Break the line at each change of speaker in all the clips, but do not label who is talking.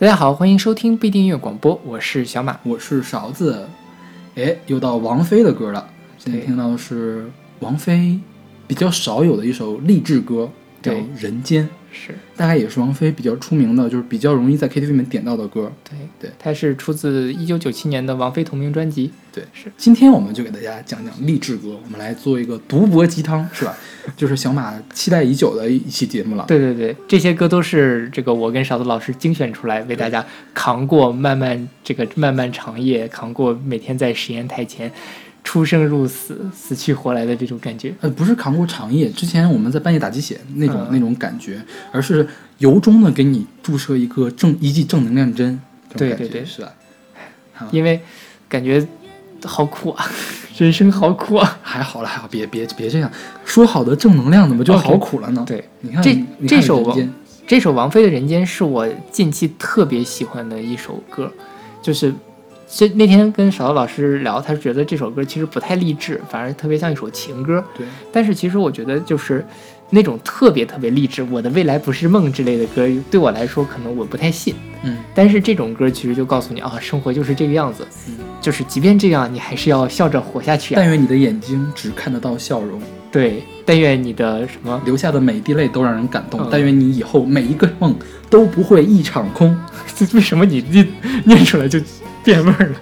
大家好，欢迎收听不一定音乐广播，我是小马。
我是勺子，哎，又到王菲的歌了。今天听到的是王菲比较少有的一首励志歌，叫《
对
人间》，
是
大概也是王菲比较出名的，就是比较容易在 KTV 里面点到的歌。
对
对
它是出自一九九七年的王菲同名专辑。
对，
是
今天我们就给大家讲讲励志歌，我们来做一个读博鸡汤，是吧？就是小马期待已久的一期节目了。
对对对，这些歌都是这个我跟勺子老师精选出来，为大家扛过漫漫这个漫漫长夜，扛过每天在实验台前出生入死、死去活来的这种感觉。
呃，不是扛过长夜，之前我们在半夜打鸡血那种、
嗯
那种感觉，而是由衷的给你注射一个正一剂正能量针，
对对对
是吧？
因为感觉好苦啊，人生好苦啊。
还好了，还好，别别别这样，说好的正能量怎么就好苦了呢？
对，
你看
这这首这首王菲的《人间》是我近期特别喜欢的一首歌，就是这那天跟勺子老师聊，他觉得这首歌其实不太励志，反而特别像一首情歌。
对，
但是其实我觉得就是那种特别特别励志，我的未来不是梦之类的歌，对我来说可能我不太信。
嗯，
但是这种歌其实就告诉你啊，生活就是这个样子，
嗯
就是即便这样，你还是要笑着活下去啊。
但愿你的眼睛只看得到笑容，
对，但愿你的什么
留下的每一滴泪都让人感动。
嗯
但愿你以后每一个梦都不会一场空。
为什么你念念出来就变味儿了？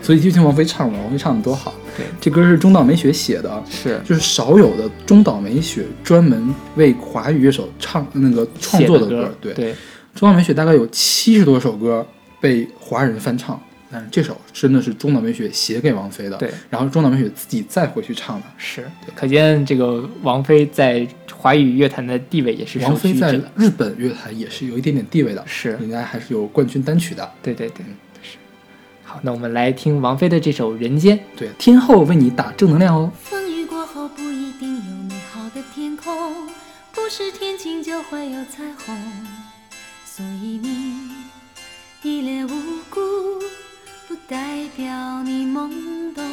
所以就听王菲唱了，王菲唱的多好。
对，
这歌是中岛美雪写的，
是
就是少有的中岛美雪专门为华语乐手唱那个创作
写的
歌。对，
对
中岛美雪大概有七十多首歌被华人翻唱，但是这首真的是中岛美雪写给王菲的。
对，
然后中岛美雪自己再回去唱的。
是，可见这个王菲在华语乐坛的地位也是
王菲在。日本乐坛也是有一点点地位的，
是
人家还是有冠军单曲的。
对对对，是。好，那我们来听王菲的这首《人间》。
对，天后为你打正能量哦。
风雨过后不一定有美好的天空，不是天晴就会有彩虹。所以你一脸无辜，不代表你懵懂。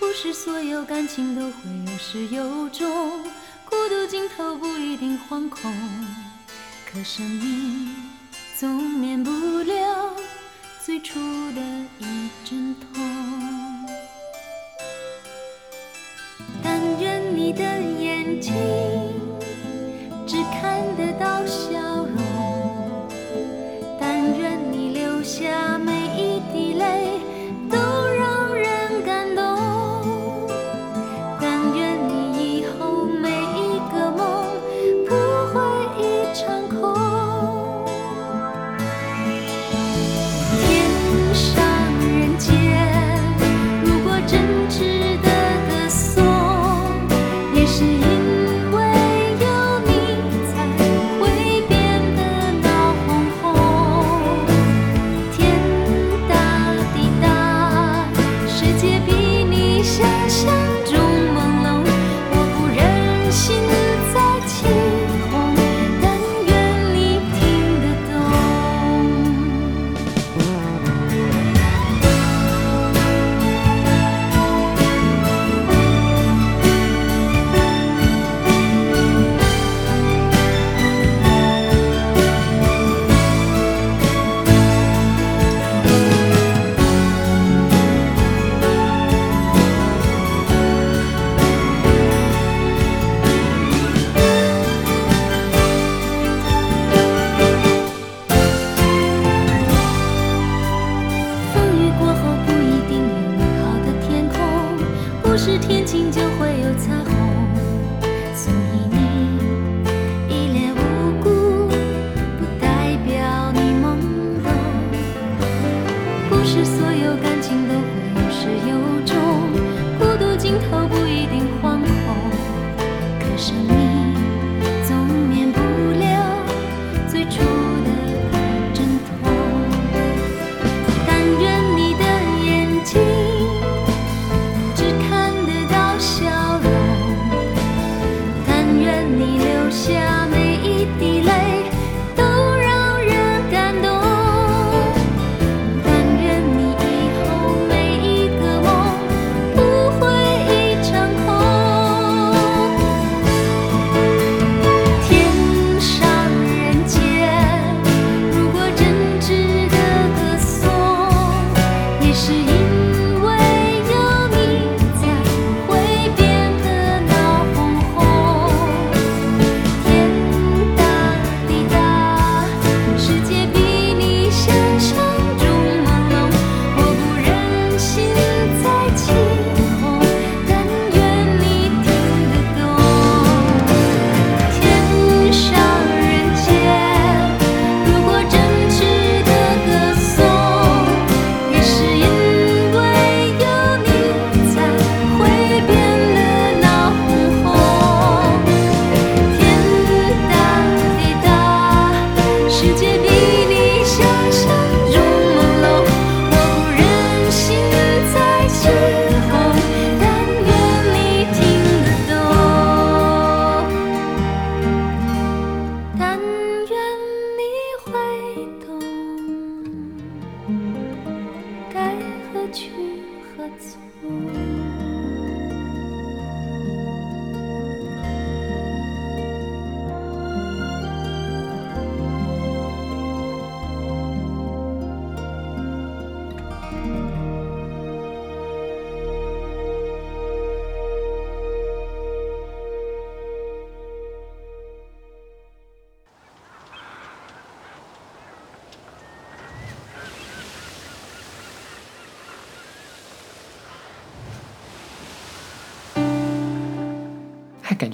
不是所有感情都会有始有终，孤独尽头不一定惶恐。可生命总免不了最初的一阵痛。但愿你的眼睛只看得到笑容，但愿你留下不是所有感情都会有始
有终。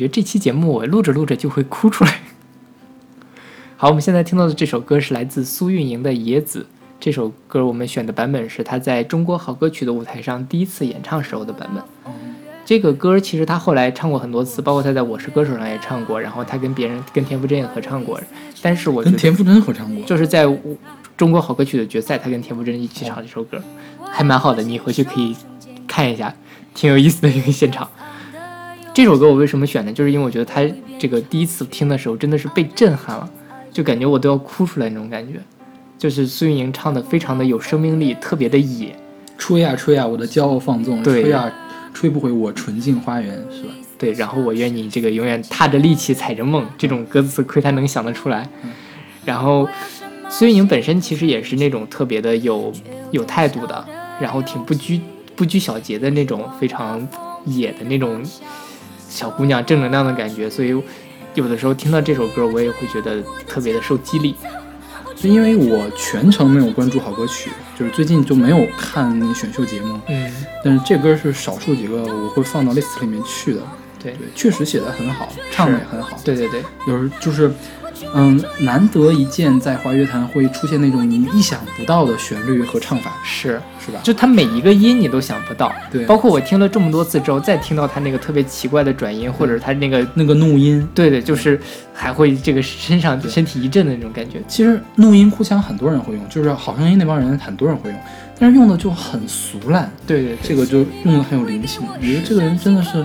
觉这期节目我录着录着就会哭出来。好，我们现在听到的这首歌是来自苏运莹的《野子》。这首歌我们选的版本是她在中国好歌曲的舞台上第一次演唱时候的版本。这个歌其实她后来唱过很多次，包括她在《我是歌手》上也唱过，然后她跟别人跟田馥甄也合唱过。但是我
跟田馥甄合唱过，
就是在中国好歌曲的决赛，她跟田馥甄一起唱这首歌，还蛮好的，你回去可以看一下，挺有意思的一个现场。这首歌我为什么选呢？就是因为我觉得他这个第一次听的时候真的是被震撼了，就感觉我都要哭出来那种感觉。就是苏运莹唱的非常的有生命力，特别的野。
吹呀吹呀，我的骄傲放纵，
对
吹呀吹不回我纯净花园，是吧？
对，然后我愿你这个永远踏着力气踩着梦，这种歌词亏他能想得出来。然后苏运莹本身其实也是那种特别的有有态度的，然后挺不拘不拘小节的那种非常野的那种小姑娘，正能量的感觉。所以有的时候听到这首歌，我也会觉得特别的受激励。
就因为我全程没有关注好歌曲，就是最近就没有看那选秀节目，
嗯，
但是这歌是少数几个我会放到 list 里面去的。
对
对，确实写的很好，唱的也很好。
对对对，
有时就是，嗯，难得一见在华乐坛会出现那种你意想不到的旋律和唱法，
是。
是吧？
就他每一个音你都想不到，
对
包括我听了这么多次之后，再听到他那个特别奇怪的转音，或者是他那个
那个怒音，
对对，就是还会这个身上身体一震的那种感觉。
其实怒音哭腔很多人会用，就是好声音那帮人很多人会用，但是用的就很俗烂，
对对
这个就用的很有灵性。我觉得这个人真的是，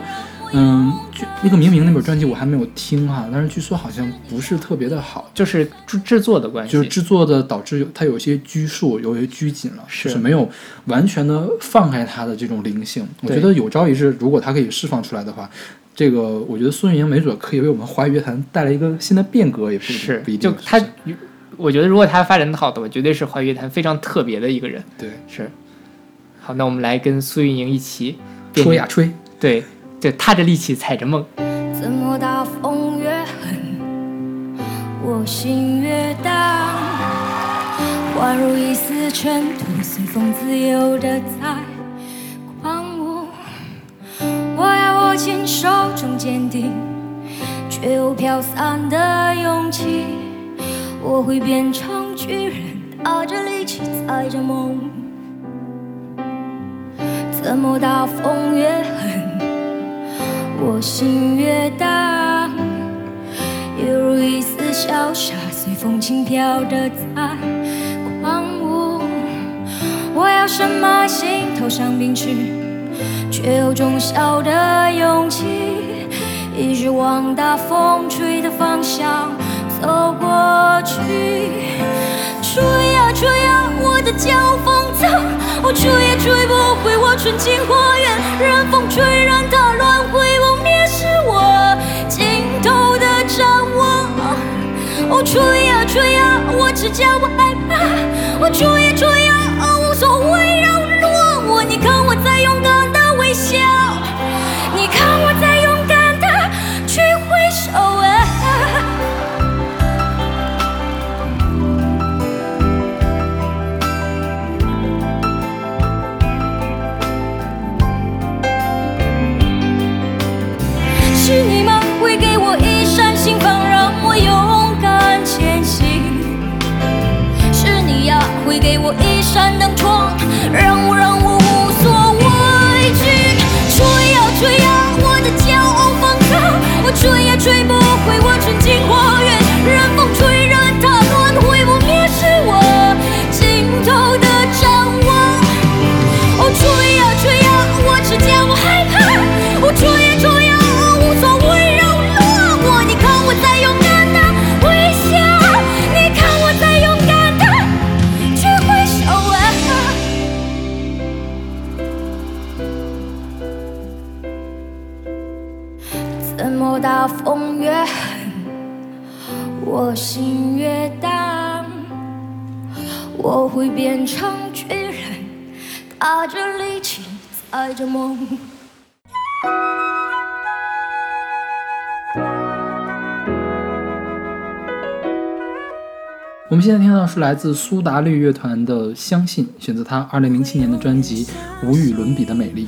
嗯，就那个明明那本专辑我还没有听哈，但是据说好像不是特别的好，
就是制制作的关系，
就是制作的导致有它有些拘束，有一些拘谨了，
是。
就是没有完全的放开它的这种灵性。我觉得有朝一日，如果它可以释放出来的话，这个我觉得孙运莹没准可以为我们华语乐坛带来一个新的变革，也不
是
不一定。
就他，我觉得如果他发展的好的话，绝对是华语乐坛非常特别的一个人。
对，
是，好，那我们来跟苏运莹一起变
吹呀吹，
对，就踏着力气踩着梦。
怎么大风越狠，我心越荡，宛如一丝尘土，随风自由的在狂舞。我要握紧手中坚定，却又飘散的勇气。我会变成巨人，踏着力气踩着梦。怎么大风越狠？我心越荡，犹如一丝潇洒，随风轻飘的在狂舞。我要什么心头上秉持，却有种小的勇气，一直往大风吹的方向走过去。吹吹啊，我的骄傲放纵，我吹也吹不回我纯净花园，任风吹，让它乱会，不灭是我尽头的展望。哦，吹啊吹啊，我只叫我害怕。我吹啊吹啊，无所谓扰乱我。你看我在勇敢
来自苏打绿乐团的《相信》，选择他2007年的专辑《无与伦比的美丽》。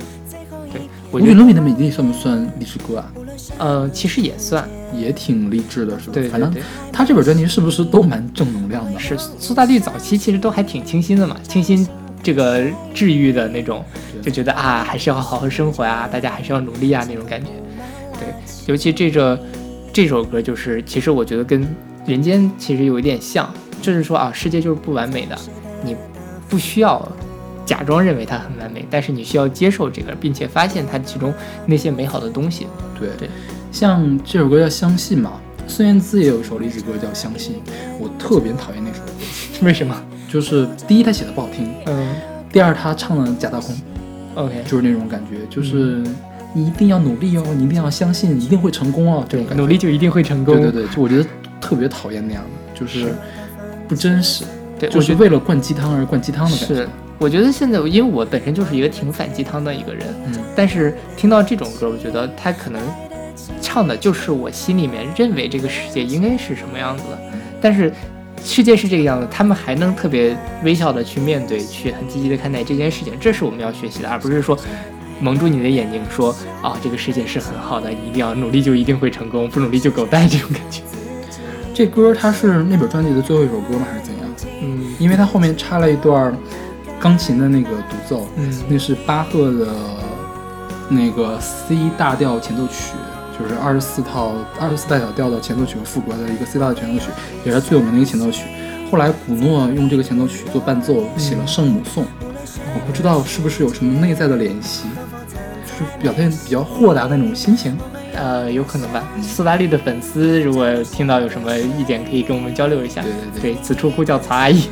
对，我觉得
无与伦比的美丽算不算励志歌啊？
呃，其实也算，
也挺励志的，是吧？
对，
反正
对
他这本专辑是不是都蛮正能量的？
是苏打绿早期其实都还挺清新的嘛，清新这个治愈的那种，就觉得啊，还是要好好生活啊，大家还是要努力啊那种感觉。对，尤其这个这首歌，就是其实我觉得跟人间其实有一点像，就是说啊，世界就是不完美的，你不需要假装认为它很完美，但是你需要接受这个，并且发现它其中那些美好的东西。
对。
对，
像这首歌叫《相信》嘛，孙燕姿也有一首励志歌叫《相信》，我特别讨厌那首歌，
为什么？
就是第一他写的不好听，
嗯。
第二他唱的假大空
，，OK，
就是那种感觉，就是你一定要努力哦，你一定要相信，一定会成功哦，这种感觉。
努力就一定会成功。
对对对，就我觉得特别讨厌那样的，就是
是
不真实，
对，
就是为了灌鸡汤而灌鸡汤的感觉。
是，我觉得现在因为我本身就是一个挺反鸡汤的一个人，
嗯，
但是听到这种歌，我觉得他可能唱的就是我心里面认为这个世界应该是什么样子的，但是世界是这个样子，他们还能特别微笑的去面对，去很积极的看待这件事情，这是我们要学习的，而不是说。蒙住你的眼睛，说啊、这个世界是很好的，你一定要努力就一定会成功，不努力就狗蛋这种感觉。
这歌它是那本专辑的最后一首歌吗？还是怎样？
嗯
因为它后面插了一段钢琴的那个独奏，
嗯
那是巴赫的那个 C 大调前奏曲，就是二十四套二十四大小调的前奏曲和副歌的一个 C 大调前奏曲，也是最有名的一个前奏曲。后来古诺用这个前奏曲做伴奏，写了《圣母颂》，我不知道是不是有什么内在的联系，就是表现比较豁达那种心情。
呃，有可能吧。苏打绿的粉丝如果听到有什么意见，可以跟我们交流一下。
对对对
对，此处呼叫曹阿姨，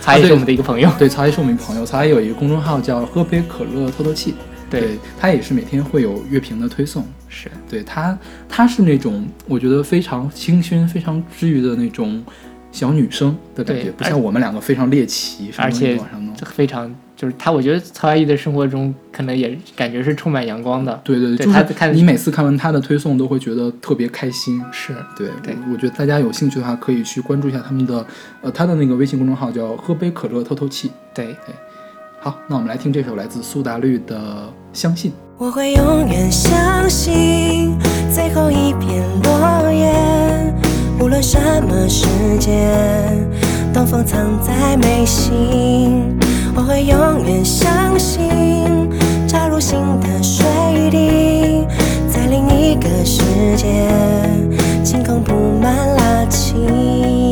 曹阿姨是我们的一个朋友。
对，曹阿姨是我们朋友，曹阿姨有一个公众号叫“喝杯可乐透透气”，
对，
她也是每天会有乐评的推送。
是
对她，她是那种我觉得非常清新、非常治愈的那种小女生的感觉，
对
不像我们两个非常猎奇，
而且
都往上弄。
非常就是他，我觉得曹阿姨的生活中可能也感觉是充满阳光的。
对对，
对
就是
她看
你每次看完他的推送都会觉得特别开心。
是，
对，
对
我我觉得大家有兴趣的话，可以去关注一下他们的，呃，他的那个微信公众号叫“喝杯可乐透透气
对对，”。
好，那我们来听这首来自苏打绿的《相信》。
我会永远相信最后一片落叶，无论什么时间，东风藏在眉心。我会永远相信，扎入心的水滴，在另一个世界，晴空布满拉青。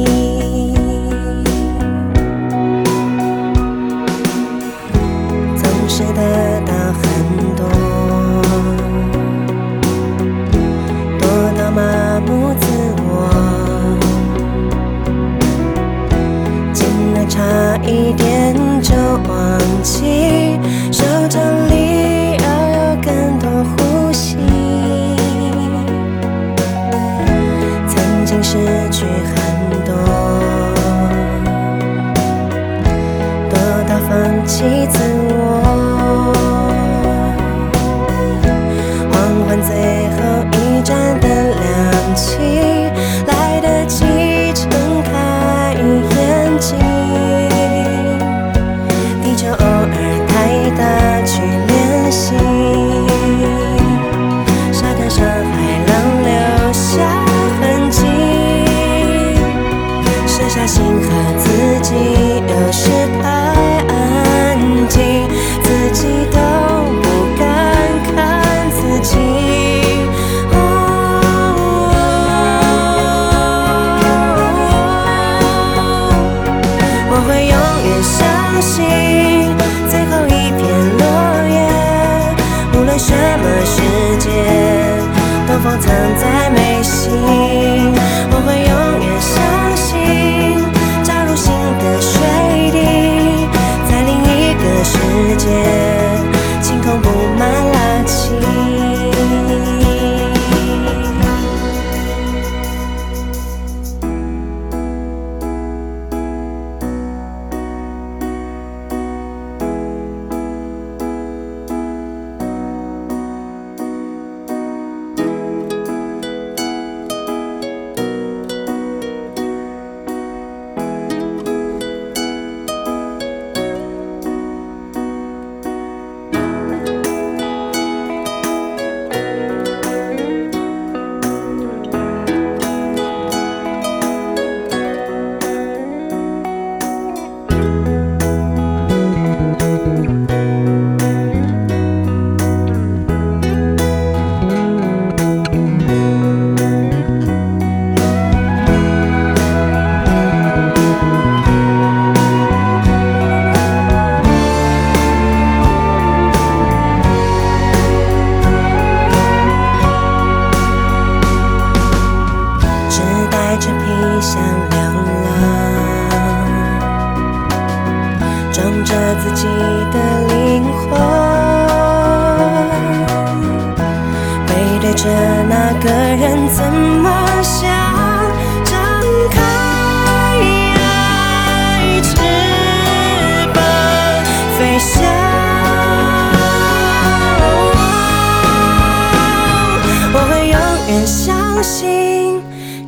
心，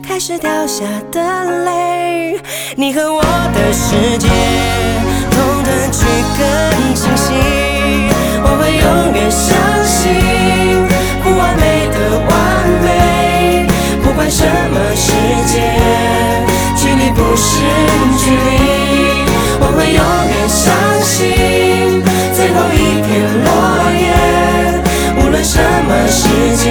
开始掉下的泪，你和我的世界，同等去更清晰。我会永远相信，不完美的完美，不管什么世界，距离不是距离。我会永远相信，最后一片落叶，无论什么世界，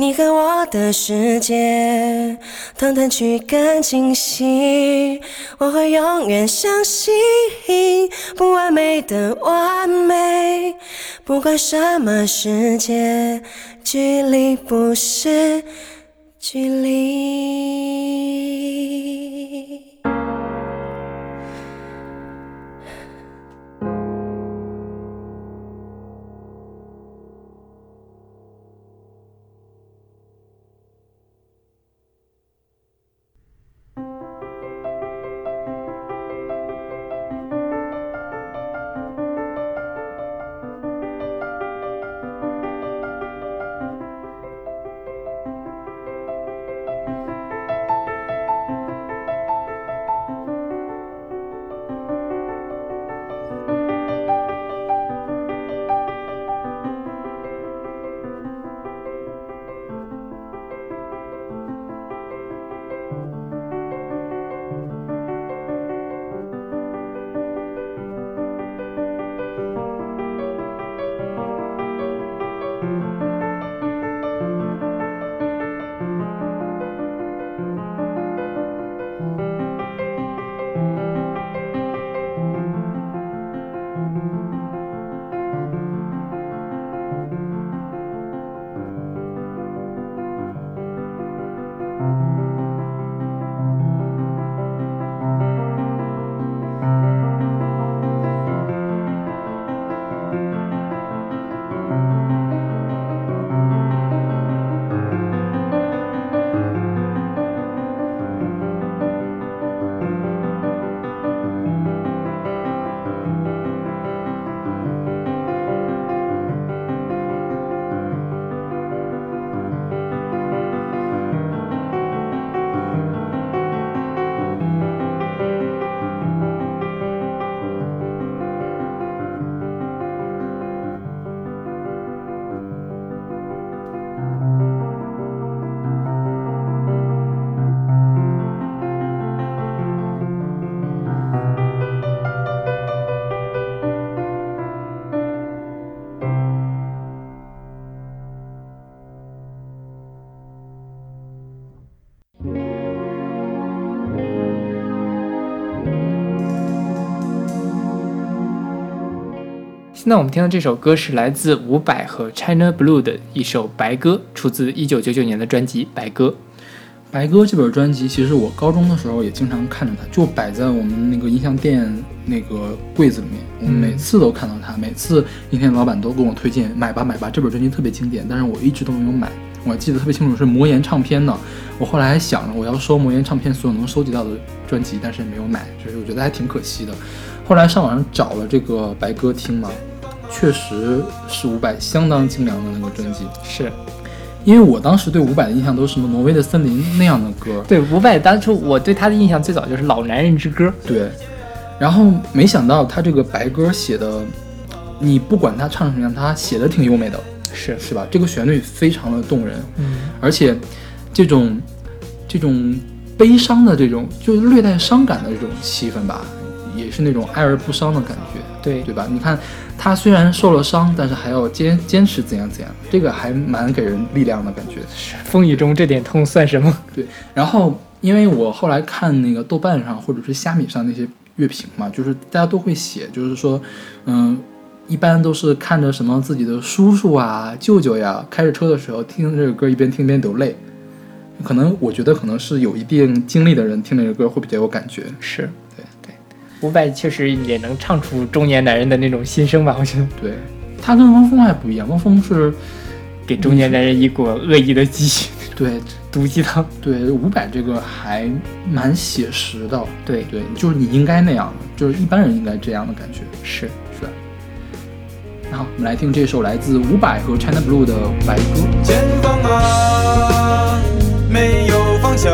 你和我的世界，等等去更清晰。我会永远相信，不完美的完美，不管什么世界，距离不是距离。
现在我们听到这首歌是来自伍佰和 China Blue 的一首《白鸽》，出自1999年的专辑《白鸽》。
白鸽这本专辑，其实我高中的时候也经常看着它，就摆在我们那个音像店那个柜子里面，我
嗯
每次都看到它，每次音像店老板都跟我推荐买吧买吧，这本专辑特别经典，但是我一直都没有买。我还记得特别清楚是魔岩唱片呢，我后来还想着我要收魔岩唱片所有能收集到的专辑，但是没有买，就是我觉得还挺可惜的。后来上网上找了这个白鸽听嘛，确实是伍佰相当精良的那个专辑，
是。
因为我当时对伍佰的印象都是什么挪威的森林那样的歌，
对伍佰，当初我对他的印象最早就是《老男人之歌》。
对，然后没想到他这个白歌写的，你不管他唱什么样，他写的挺优美的，
是，
是吧？这个旋律非常的动人，
嗯，
而且这种这种悲伤的这种，就是略带伤感的这种气氛吧，也是那种哀而不伤的感觉，
对。
对吧？你看他虽然受了伤，但是还要坚坚持怎样怎样，这个还蛮给人力量的感觉。
风雨中这点痛算什么？
对，然后因为我后来看那个豆瓣上或者是虾米上那些乐评嘛，就是大家都会写，就是说，嗯，一般都是看着什么自己的叔叔啊、舅舅呀，开着车的时候听这个歌，一边听一边流泪。可能我觉得可能是有一定经历的人听这个歌会比较有感觉。
是伍佰确实也能唱出中年男人的那种心声吧？我觉得
对，他跟汪峰还不一样，汪峰是
给中年男人一股恶意的鸡血
对
毒鸡汤。
对伍佰这个还蛮写实的。
对，
对，就是你应该那样的，就是一般人应该这样的感觉。
是
是。那好，我们来听这首来自伍佰和 China Blue 的《白鸽》。
前方啊，没有方向，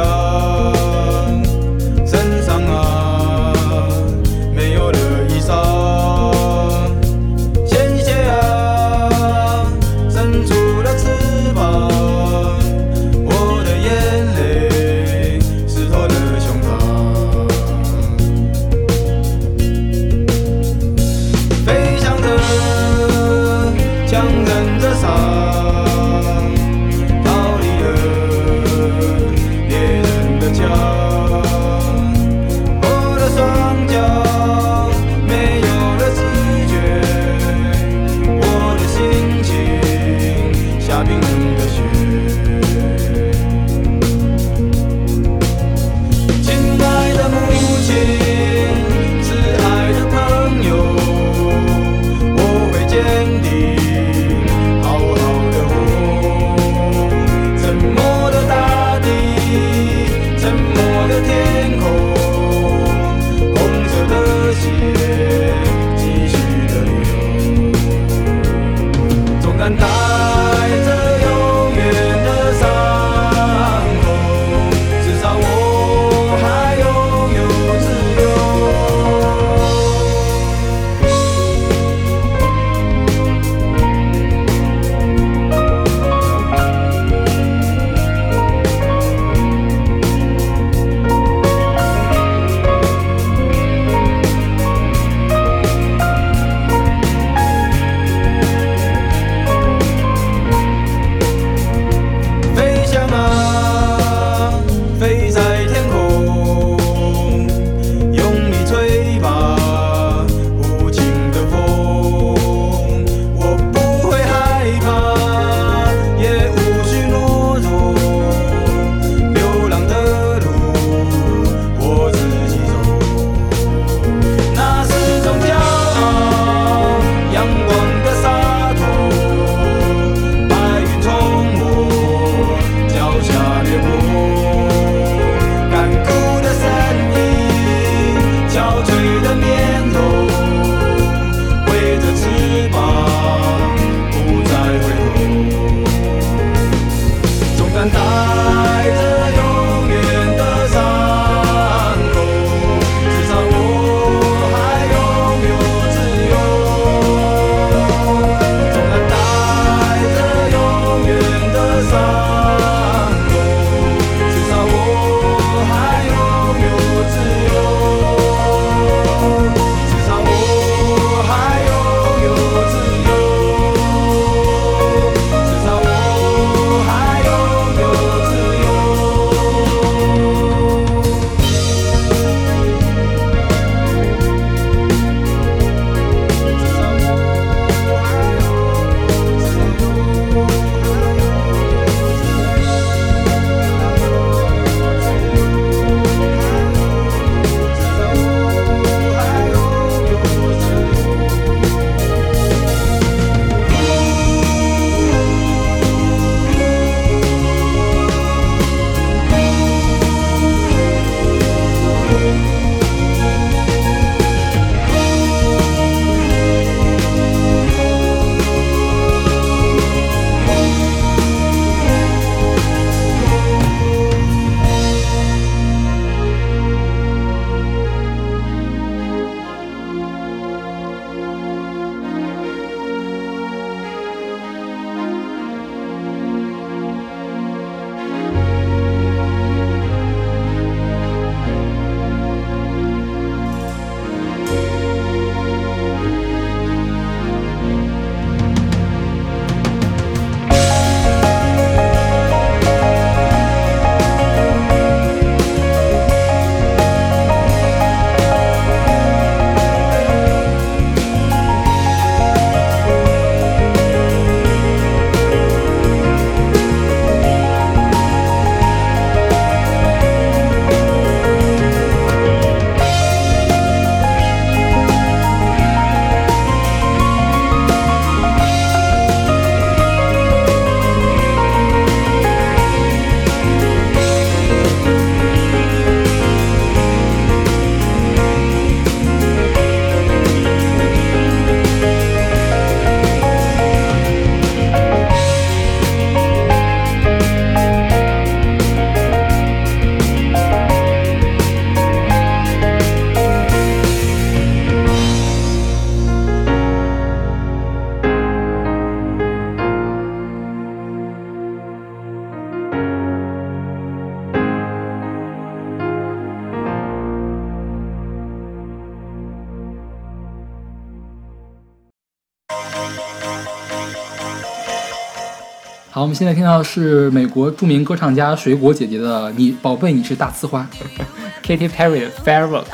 现在听到的是美国著名歌唱家水果姐姐的《你宝贝你是大呲花》。
Katy Perry 的《Firework》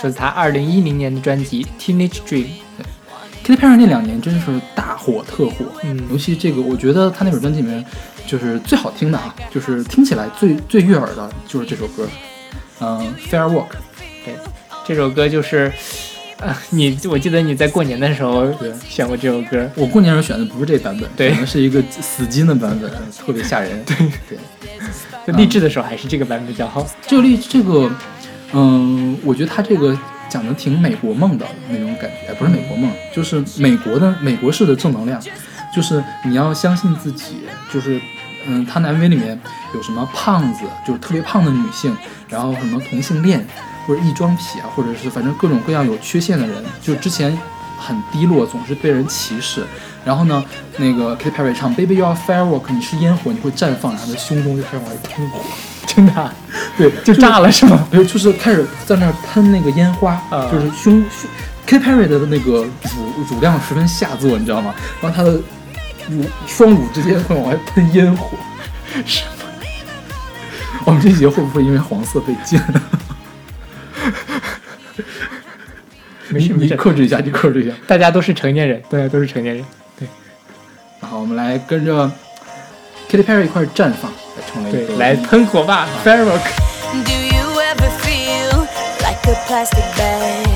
出自她二零一零年的专辑《Teenage Dream》。
Katy Perry 那两年真是大火特火，
嗯
尤其这个，我觉得她那本专辑里面就是最好听的啊，就是听起来最最悦耳的就是这首歌，嗯、Firework》。
对，这首歌就是，呃，你我记得你在过年的时候
对
选过这首歌，
我过年时候选的不是这版本，
对
是一个死金的版本，特别吓人。对对，
就励志的时候还是这个版本比较好。
这个例这个，嗯，我觉得他这个讲的挺美国梦的那种感觉，哎不是美国梦，就是美国的美国式的正能量，就是你要相信自己，就是。嗯，他的 MV 里面有什么胖子，就是特别胖的女性，然后什么同性恋，或者异装癖啊，或者是反正各种各样有缺陷的人，就之前很低落，总是被人歧视。然后呢，那个 Katy Perry 唱 Baby You Are Firework，你是烟火，你会绽放，然后他的胸中就开始往外喷火。
真的啊、
对，
就炸了是吗？
没有，就是开始在那儿喷那个烟花，
啊
就是胸胸 Katy Perry 的那个乳乳量十分下作，你知道吗？然后她的乳双乳之间会往外喷烟火，什么？我们这节会不会因为黄色被禁？
没事没事，
克制一下，你克制一下。
大家都是成年人，大家都是成年人。
对好，我们来跟着 Katy Perry 一块绽放，来成为一个，
对来喷火吧，Firework。
Do you ever feel like a plastic bag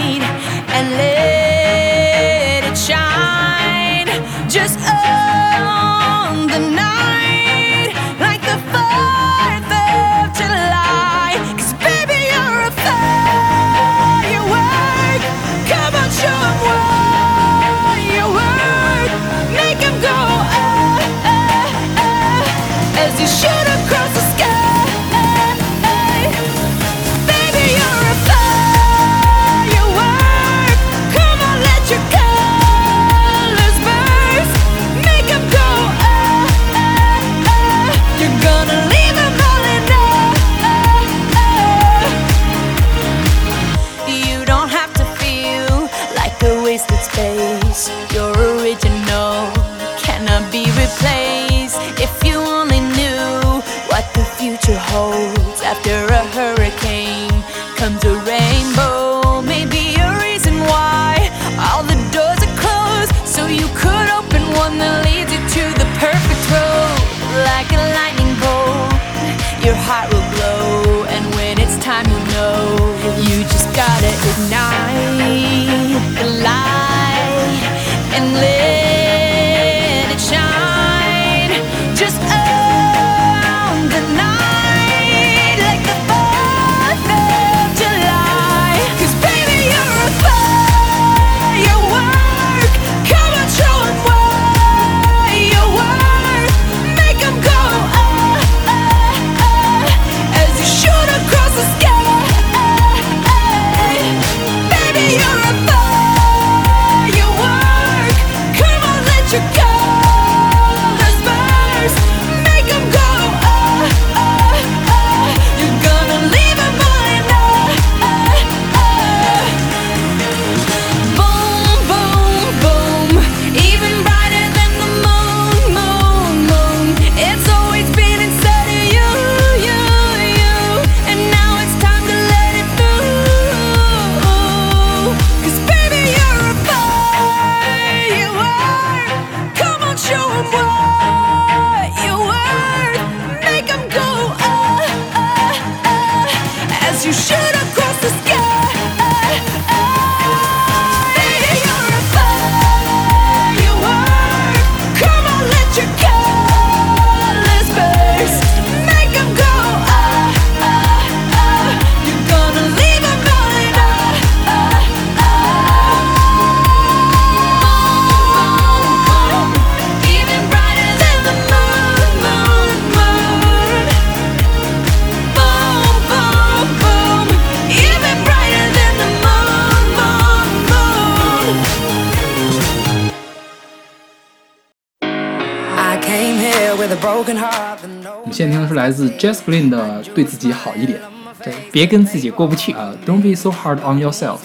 我们现在听的是来自 Jess Glynn 的《对自己好一点》。
对，别跟自己过不去。
呃，Don't be so hard on yourself，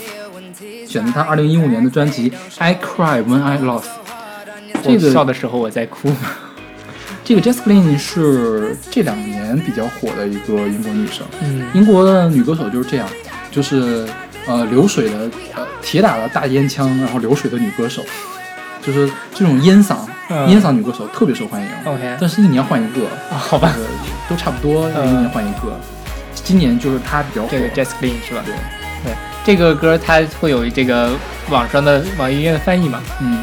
选择他二零一五年的专辑《I Cry When I Laugh》。这
个笑的时候我在哭。
这个 Jess Glynn 是这两年比较火的一个英国女生。
嗯，
英国的女歌手就是这样，就是呃流水的呃铁打的大烟枪，然后流水的女歌手，就是这种烟嗓、
嗯
烟嗓女歌手特别受欢迎。
OK
但是一年换一个，
啊好吧
就，是都差不多，
嗯
一年换一个。今年就是她比较火，
这个 Jess Glynn 是吧？
对，
对，这个歌它会有这个网上的网易云音乐的翻译嘛，
嗯，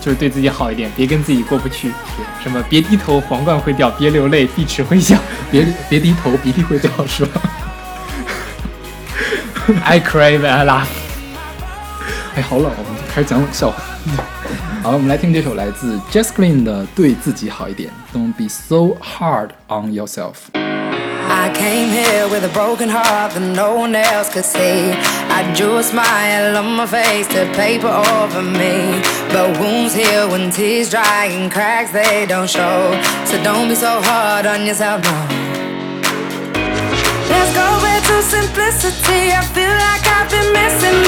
就是对自己好一点，别跟自己过不去。什么别低头，皇冠会掉；别流泪，碧池会笑。
别别低头，鼻涕会掉，是吧
？I cry when I laugh。
哎，好冷，我们开始讲冷笑话。好了，我们来听这首来自 Jess Glynn 的《对自己好一点》，Don't be so hard on yourself。
I came here with a broken heart that no one else could see. I drew a smile on my face to paper over me. But wounds heal when tears dry and cracks they don't show. So don't be so hard on yourself, no. Let's go back to simplicity. I feel like I've been missing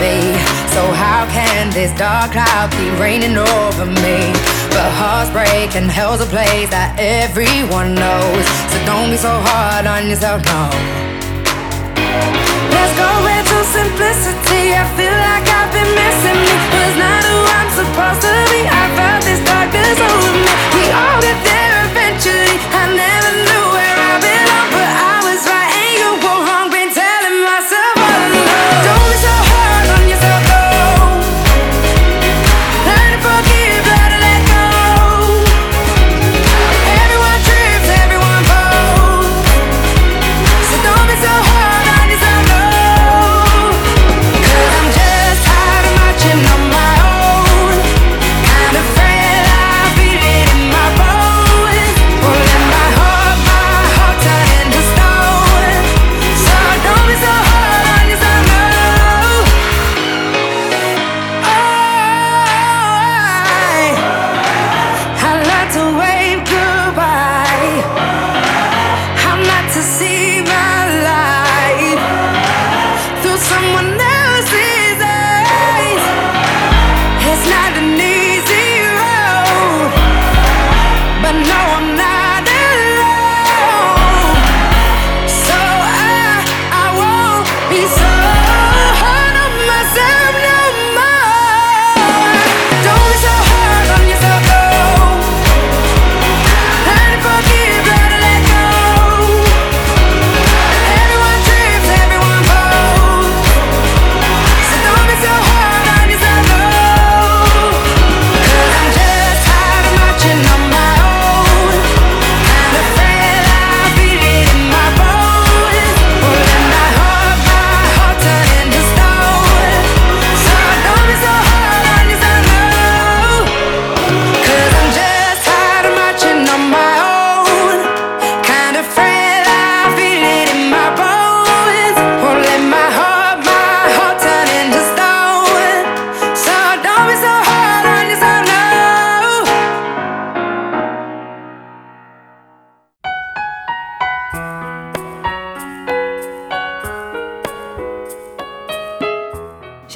Be. So how can this dark cloud be raining over me? But hearts break and hell's a place that everyone knows. So don't be so hard on yourself, no. Let's go back to simplicity. I feel like I've been missing me. Was not who I'm supposed to be. I felt this darkness over me. We all get there eventually. I never knew where I belong,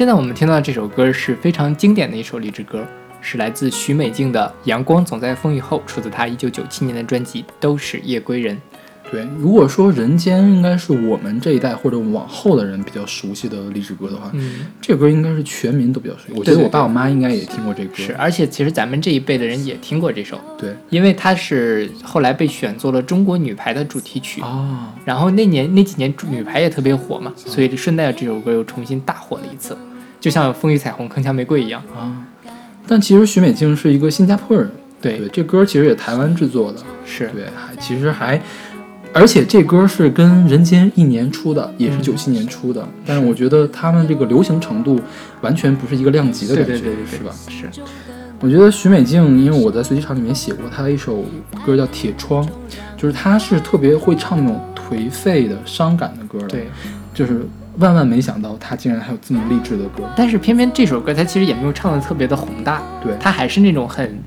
现在我们听到的这首歌是非常经典的一首励志歌，是来自许美静的《阳光总在风雨后》，出自她1997年的专辑《都是夜归人》。
对，如果说《人间》应该是我们这一代或者往后的人比较熟悉的励志歌的话，
嗯，
这歌应该是全民都比较熟悉。我觉得我爸我妈应该也听过这歌。
是，而且其实咱们这一辈的人也听过这首，
对
因为它是后来被选做了中国女排的主题曲。
啊，
然后那年那几年女排也特别火嘛，所以顺带这首歌又重新大火了一次，就像《风雨彩虹铿锵玫瑰》一样。
啊，但其实许美静是一个新加坡人，
对，
对，这歌其实也台湾制作的，
是，
对，还其实还，而且这歌是跟《人间》一年出的，也是
嗯
九七年出的，但是我觉得他们这个流行程度完全不是一个量级的感觉，
对对对对，
是吧？
是，
我觉得许美静，因为我在随机场里面写过她的一首歌叫《铁窗》，就是她是特别会唱那种颓废的、伤感的歌的，
对。
就是万万没想到他竟然还有这么励志的歌，
但是偏偏这首歌他其实也没有唱的特别的宏大，
对。
他还是那种很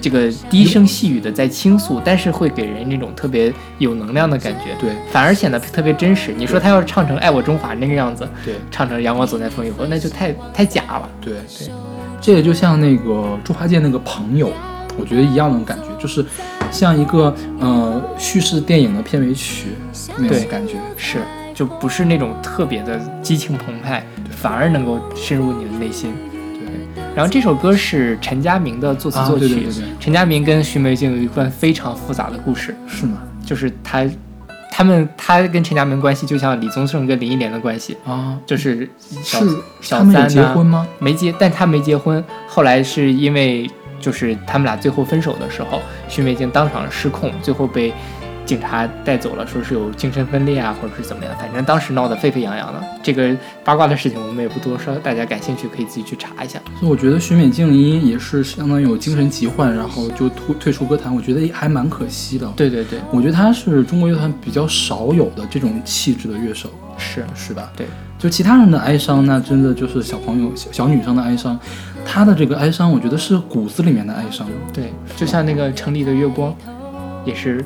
这个低声细语的在倾诉，但是会给人那种特别有能量的感觉，
对。
反而显得特别真实。你说他要是唱成《爱我中华》那个样子，
对。
唱成《阳光总在风雨后》，那就太太假了。
对对，这个就像那个猪八戒那个朋友，我觉得一样的感觉，就是像一个呃叙事电影的片尾曲那种感觉。
是，就不是那种特别的激情澎湃，反而能够深入你的内心。
对，
然后这首歌是陈佳明的作词
啊
作曲，
对对对对
陈佳明跟徐美静有一段非常复杂的故事，
是吗？
就是他，他们他跟陈佳明关系就像李宗盛跟林忆莲的关系，
啊，
就是小
是
小
他们有
三呐
结婚吗？
没结，但他没结婚。后来是因为就是他们俩最后分手的时候，徐美静当场失控，最后被警察带走了，说是有精神分裂啊，或者是怎么样，反正当时闹得沸沸扬扬的。这个八卦的事情我们也不多说，大家感兴趣可以自己去查一下。
所以我觉得许美静因也是相当于有精神疾患，然后就退退出歌坛，我觉得还蛮可惜的。，
对对对，
我觉得她是中国乐坛比较少有的这种气质的乐手，
是
是吧？
对，
就其他人的哀伤，那真的就是小朋友、小小女生的哀伤。他的这个哀伤，我觉得是骨子里面的哀伤。
对，就像那个《城里的月光》，也是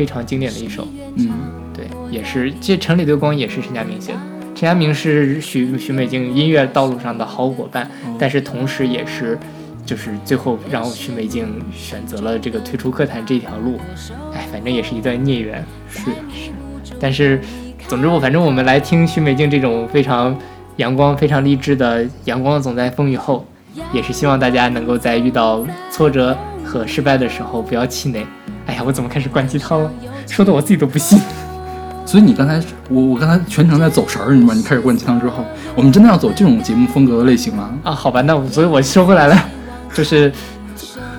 非常经典的一首。
嗯，
对，也是这《城里的光》也是陈佳明写的。陈佳明是许许美静音乐道路上的好伙伴，
哦
但是同时也是，就是最后让许美静选择了这个退出歌坛这条路。哎，反正也是一段孽缘。
是是，
但是，总之我反正我们来听许美静这种非常阳光、非常励志的“阳光总在风雨后”，也是希望大家能够在遇到挫折和失败的时候不要气馁。哎呀，我怎么开始灌鸡汤了？说的我自己都不信。
所以你刚才我我刚才全程在走神儿，你知道吗？你开始灌鸡汤之后，我们真的要走这种节目风格的类型吗？
啊，好吧，那我所以我说回来了，就是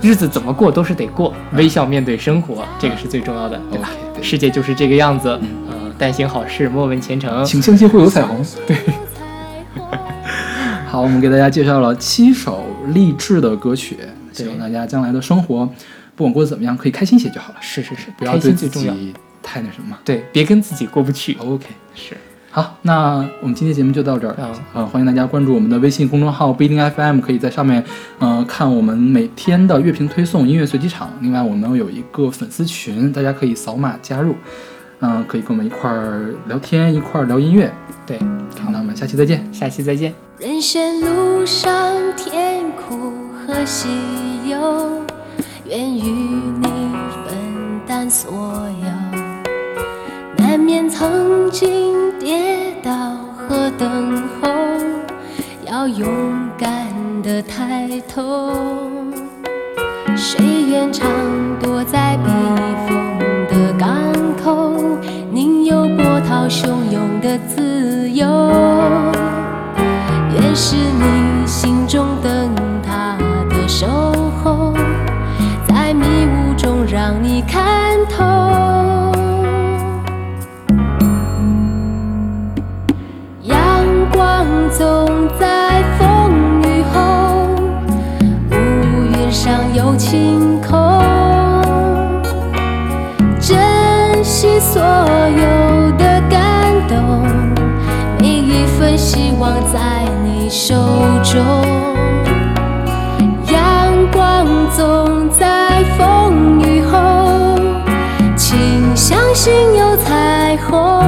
日子怎么过都是得过，微笑面对生活，这个是最重要的，对吧世界就是这个样子，嗯、但行好事，莫问前程。
请相信会有彩虹。对。好，我们给大家介绍了七首励志的歌曲，希望大家将来的生活，不管过得怎么样，可以开心些就好了，
是是是，
不要对自
心最重要。
己太那什么。
对，别跟自己过不去。
OK，
是，
好，那我们今天节目就到这儿。
嗯
呃，欢迎大家关注我们的微信公众号不一定 FM，可以在上面呃看我们每天的乐评推送、音乐随机场。另外，我们有一个粉丝群，大家可以扫码加入，嗯、可以跟我们一块儿聊天，一块儿聊音乐。
对，
好，那我们下期再见。
下期再见。
人生路上甜苦和喜忧，愿与你分担所有。难免曾经跌倒和等候，要勇敢的抬头。谁愿常躲在避风的港口，宁有波涛汹涌的自由。愿是你心中灯塔的守在你手中。阳光总在风雨后，请相信有彩虹。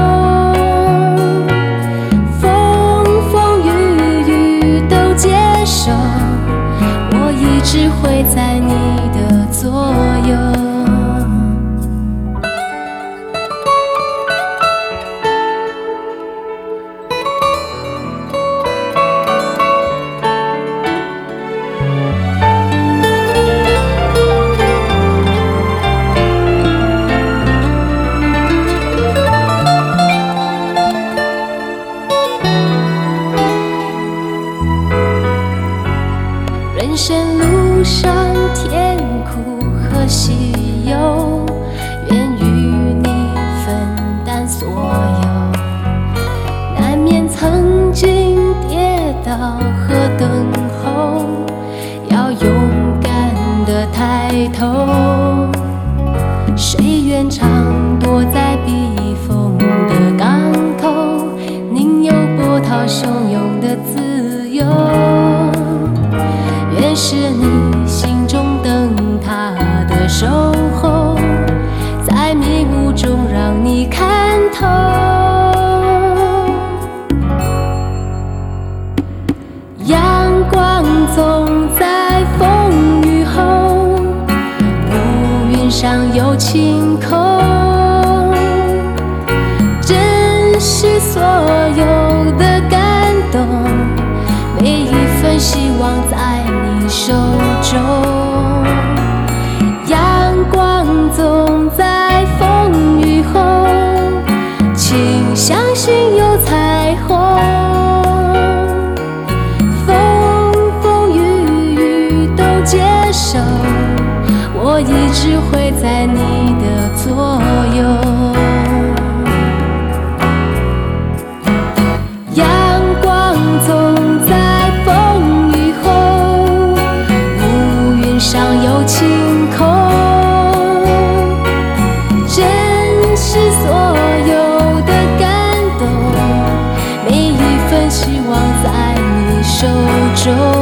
中。